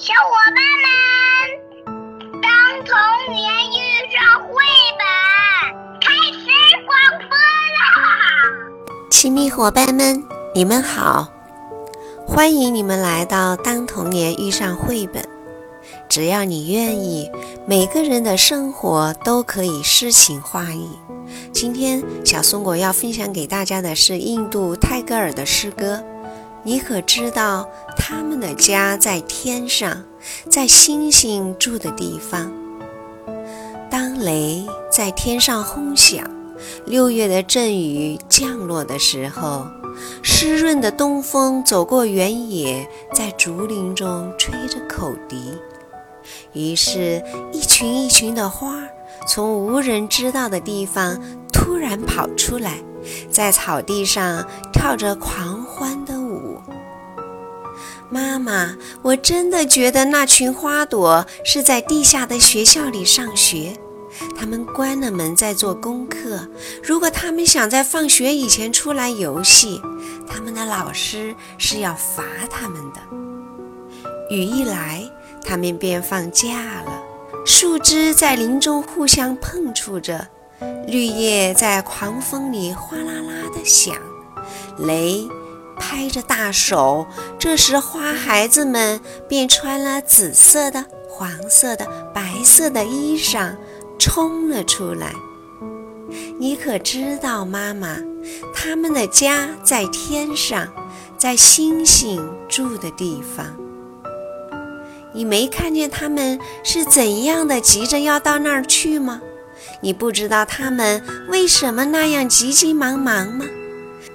小伙伴们，当童年遇上绘本，开始广播啦！亲密伙伴们，你们好，欢迎你们来到《当童年遇上绘本》。只要你愿意，每个人的生活都可以诗情画意。今天，小松果要分享给大家的是印度泰戈尔的诗歌。你可知道他们的家在天上，在星星住的地方？当雷在天上轰响，六月的阵雨降落的时候，湿润的东风走过原野，在竹林中吹着口笛。于是，一群一群的花从无人知道的地方突然跑出来，在草地上跳着狂欢的。妈妈，我真的觉得那群花朵是在地下的学校里上学，他们关了门在做功课。如果他们想在放学以前出来游戏，他们的老师是要罚他们的。雨一来，他们便放假了。树枝在林中互相碰触着，绿叶在狂风里哗啦啦地响，雷。拍着大手，这时花孩子们便穿了紫色的、黄色的、白色的衣裳，冲了出来。你可知道，妈妈，他们的家在天上，在星星住的地方。你没看见他们是怎样的急着要到那儿去吗？你不知道他们为什么那样急急忙忙吗？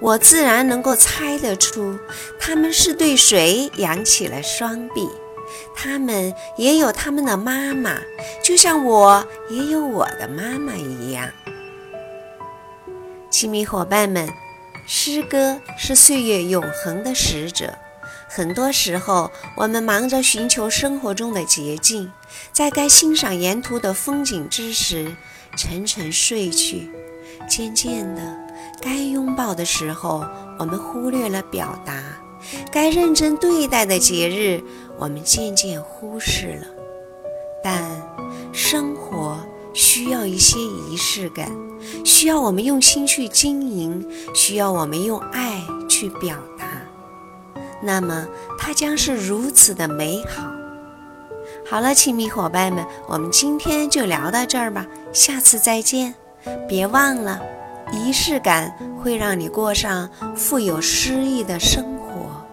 我自然能够猜得出，他们是对谁扬起了双臂。他们也有他们的妈妈，就像我也有我的妈妈一样。亲密伙伴们，诗歌是岁月永恒的使者。很多时候，我们忙着寻求生活中的捷径，在该欣赏沿途的风景之时，沉沉睡去。渐渐的。该拥抱的时候，我们忽略了表达；该认真对待的节日，我们渐渐忽视了。但生活需要一些仪式感，需要我们用心去经营，需要我们用爱去表达。那么，它将是如此的美好。好了，亲密伙伴们，我们今天就聊到这儿吧，下次再见。别忘了。仪式感会让你过上富有诗意的生活。